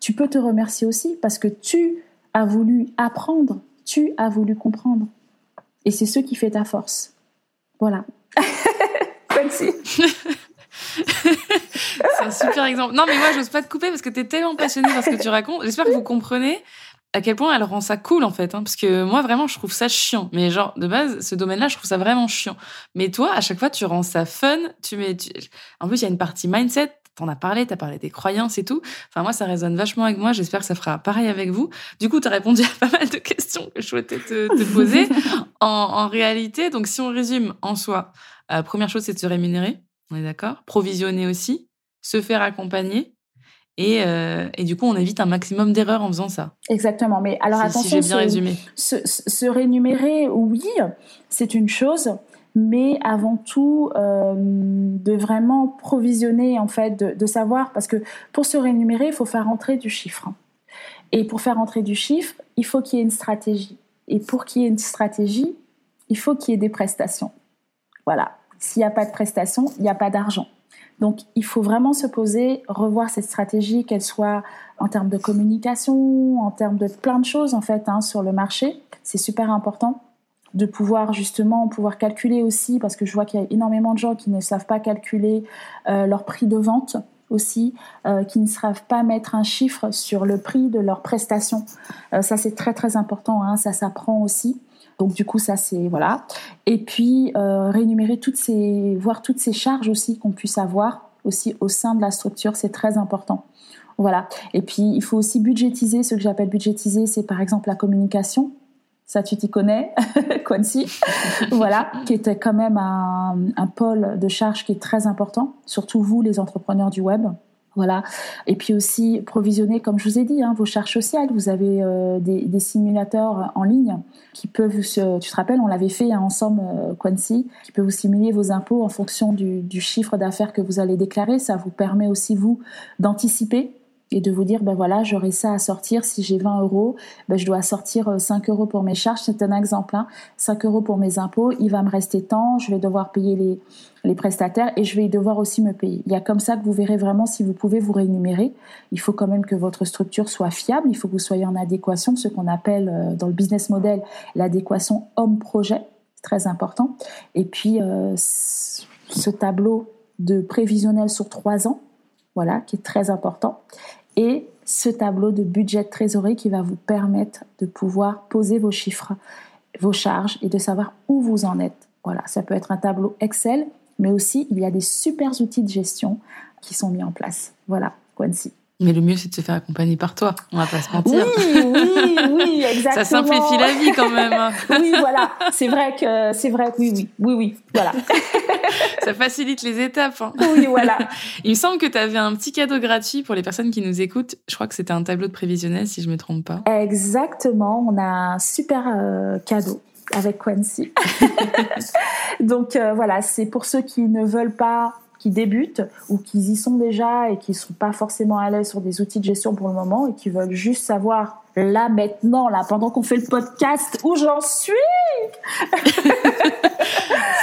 tu peux te remercier aussi parce que tu as voulu apprendre, tu as voulu comprendre. Et c'est ce qui fait ta force. Voilà. C'est un super exemple. Non, mais moi, j'ose pas te couper parce que tu es tellement passionnée par ce que tu racontes. J'espère que vous comprenez à quel point elle rend ça cool, en fait. Hein, parce que moi, vraiment, je trouve ça chiant. Mais genre, de base, ce domaine-là, je trouve ça vraiment chiant. Mais toi, à chaque fois, tu rends ça fun. Tu mets, En plus, il y a une partie mindset t'en as parlé, t'as parlé des croyances et tout. Enfin, moi, ça résonne vachement avec moi. J'espère que ça fera pareil avec vous. Du coup, tu as répondu à pas mal de questions que je souhaitais te, poser. en, réalité, donc, si on résume en soi, euh, première chose, c'est de se rémunérer. On est d'accord Provisionner aussi, se faire accompagner. Et, euh, et, du coup, on évite un maximum d'erreurs en faisant ça. Exactement. Mais alors, attention, si j'ai bien résumé. Se, se rémunérer, oui, c'est une chose mais avant tout euh, de vraiment provisionner en fait, de, savoir parce que pour se rémunérer, il faut faire entrer du chiffre. Et pour faire entrer du chiffre, il faut qu'il y ait une stratégie. Et pour qu'il y ait une stratégie, il faut qu'il y ait des prestations. Voilà. S'il n'y a pas de prestations, il n'y a pas d'argent. Donc, il faut vraiment se poser, revoir cette stratégie, qu'elle soit en termes de communication, en termes de plein de choses en fait hein, sur le marché. C'est super important de pouvoir justement pouvoir calculer aussi, parce que je vois qu'il y a énormément de gens qui ne savent pas calculer euh, leur prix de vente aussi, euh, qui ne savent pas mettre un chiffre sur le prix de leur prestation. Euh, ça c'est très très important, hein, ça s'apprend aussi. Donc du coup ça c'est voilà. Et puis rémunérer toutes ces, voir toutes ces charges aussi qu'on puisse avoir aussi au sein de la structure, c'est très important. Voilà. Et puis, il faut aussi budgétiser. Ce que j'appelle budgétiser, c'est par exemple la communication. Ça, tu t'y connais, Quincy. voilà, qui était quand même un, un pôle de charge qui est très important, surtout vous, les entrepreneurs du web. Voilà. Et puis aussi provisionner, comme je vous ai dit, hein, vos charges sociales. Vous avez euh, des, simulateurs en ligne qui peuvent, se, tu te rappelles, on l'avait fait hein, ensemble, euh, Quincy, qui peut vous simuler vos impôts en fonction du chiffre d'affaires que vous allez déclarer. Ça vous permet aussi, vous, d'anticiper et de vous dire, ben voilà, j'aurai ça à sortir. Si j'ai 20 euros, ben je dois sortir 5 euh, euros pour mes charges. C'est un exemple. Hein. 5 euros pour mes impôts. Il va me rester tant. Je vais devoir payer les, les prestataires et je vais devoir aussi me payer. Il y a comme ça que vous verrez vraiment si vous pouvez vous rémunérer. Il faut quand même que votre structure soit fiable. Il faut que vous soyez en adéquation, ce qu'on appelle euh, dans le business model l'adéquation homme-projet. C'est très important. Et puis, euh, ce tableau de prévisionnel sur trois ans, voilà, qui est très important et ce tableau de budget de trésorerie qui va vous permettre de pouvoir poser vos chiffres, vos charges et de savoir où vous en êtes. Voilà, ça peut être un tableau Excel, mais aussi il y a des super outils de gestion qui sont mis en place. Voilà, Quincy. Mais le mieux, c'est de se faire accompagner par toi. On va pas se mentir. Oui, oui, oui, exactement. Ça simplifie la vie quand même. Hein. oui, voilà. C'est vrai que, c'est vrai que oui, oui, oui, oui, voilà. Ça facilite les étapes. Hein. Oui, voilà. Il me semble que tu avais un petit cadeau gratuit pour les personnes qui nous écoutent. Je crois que c'était un tableau de prévisionnel, si je me trompe pas. Exactement. On a un super euh, cadeau avec Quincy. Donc euh, voilà, c'est pour ceux qui ne veulent pas qui débutent ou qui y sont déjà et qui ne sont pas forcément à l'aise sur des outils de gestion pour le moment et qui veulent juste savoir là maintenant, là pendant qu'on fait le podcast, où j'en suis.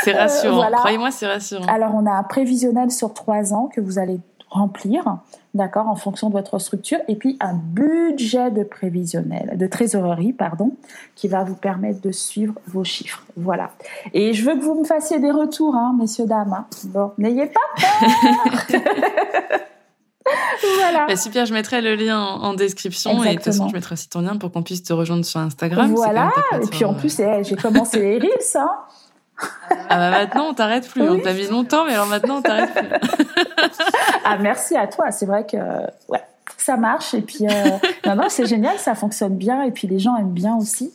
c'est rassurant. Euh, Croyez-moi, c'est rassurant. Alors on a un prévisionnel sur trois ans que vous allez remplir, d'accord, en fonction de votre structure, et puis un budget de prévisionnel, de trésorerie, pardon, qui va vous permettre de suivre vos chiffres. Voilà. Et je veux que vous me fassiez des retours, hein, messieurs, dames. Hein. Bon, n'ayez pas peur voilà. Bah, super, je mettrai le lien en, description et de toute façon, je mettrai aussi ton lien pour qu'on puisse te rejoindre sur Instagram. Voilà, et puis en plus, eh, j'ai commencé les Reels, hein. Ah bah maintenant on t'arrête plus. On t'a mis longtemps, mais alors maintenant on t'arrête plus. ah merci à toi. C'est vrai que ouais, ça marche et puis euh, non non c'est génial, ça fonctionne bien et puis les gens aiment bien aussi.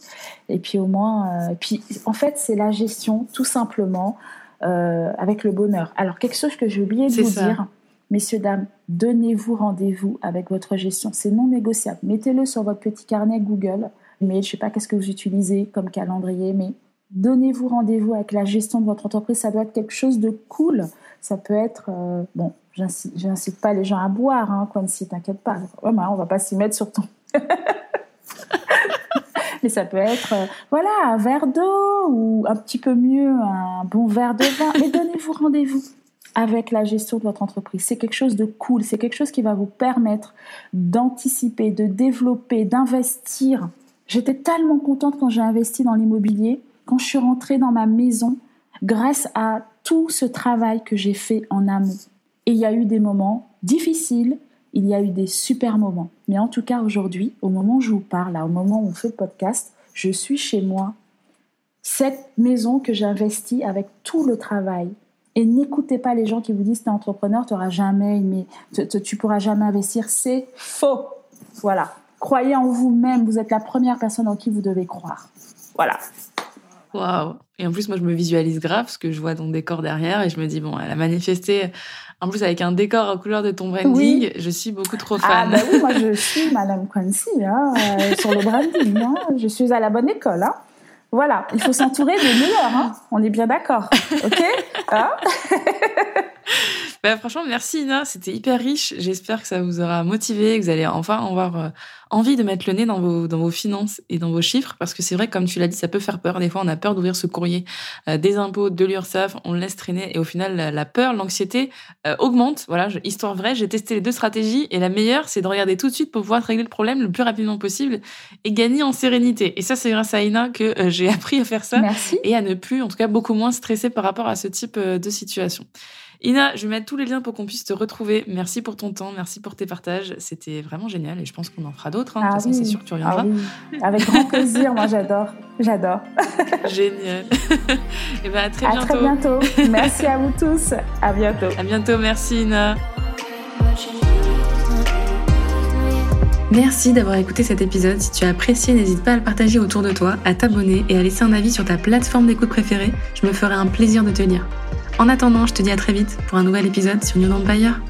Et puis au moins, euh, puis en fait c'est la gestion tout simplement euh, avec le bonheur. Alors quelque chose que j'ai oublié de vous dire. Messieurs, dames, donnez-vous rendez-vous avec votre gestion. C'est non négociable. Mettez-le sur votre petit carnet Google. Mais je ne sais pas qu'est-ce que vous utilisez comme calendrier, mais Donnez-vous rendez-vous avec la gestion de votre entreprise. Ça doit être quelque chose de cool. Ça peut être, euh, bon, j'incite pas les gens à boire, hein, si t'inquiète pas. On on va pas s'y mettre sur ton. Mais ça peut être, euh, voilà, un verre d'eau ou un petit peu mieux, un bon verre de vin. Mais donnez-vous rendez-vous avec la gestion de votre entreprise. C'est quelque chose de cool. C'est quelque chose qui va vous permettre d'anticiper, de développer, d'investir. J'étais tellement contente quand j'ai investi dans l'immobilier quand je suis rentrée dans ma maison, grâce à tout ce travail que j'ai fait en amont. Et il y a eu des moments difficiles, il y a eu des super moments. Mais en tout cas, aujourd'hui, au moment où je vous parle, au moment où on fait le podcast, je suis chez moi. Cette maison que j'ai investie avec tout le travail. Et n'écoutez pas les gens qui vous disent es entrepreneur, tu n'auras jamais aimé, tu pourras jamais investir. C'est faux. Voilà. Croyez en vous-même. Vous êtes la première personne en qui vous devez croire. Voilà. Waouh Et en plus, moi, je me visualise grave ce que je vois ton décor derrière et je me dis, bon, elle a manifesté, en plus, avec un décor en couleur de ton branding, je suis beaucoup trop fan. Ah, bah oui, moi, je suis Madame Quincy, hein, euh, sur le branding. Hein. Je suis à la bonne école. Hein. Voilà, il faut s'entourer des meilleurs. On est bien d'accord. OK? bah, franchement, merci Ina, c'était hyper riche. J'espère que ça vous aura motivé, que vous allez enfin avoir euh, envie de mettre le nez dans vos, dans vos finances et dans vos chiffres, parce que c'est vrai, comme tu l'as dit, ça peut faire peur. Des fois, on a peur d'ouvrir ce courrier euh, des impôts, de l'URSSAF, on le laisse traîner, et au final, la, peur, l'anxiété euh, augmente. Voilà, histoire vraie, j'ai testé les deux stratégies, et la meilleure, c'est de regarder tout de suite pour pouvoir régler le problème le plus rapidement possible et gagner en sérénité. Et ça, c'est grâce à Ina que j'ai appris à faire ça Merci. et à ne plus, en tout cas, beaucoup moins stresser par rapport à ce type de situation. Ina, je vais mettre tous les liens pour qu'on puisse te retrouver. Merci pour ton temps, merci pour tes partages. C'était vraiment génial et je pense qu'on en fera d'autres. Hein. De toute ah façon, c'est sûr que tu reviendras. Ah Avec grand plaisir, moi j'adore. J'adore. génial. et eh bien à très à bientôt. très bientôt. Merci à vous tous. À bientôt. À bientôt, merci Ina. Merci d'avoir écouté cet épisode. Si tu as apprécié, n'hésite pas à le partager autour de toi, à t'abonner et à laisser un avis sur ta plateforme d'écoute préférée. Je me ferai un plaisir de te lire. En attendant, je te dis à très vite pour un nouvel épisode sur New Empire.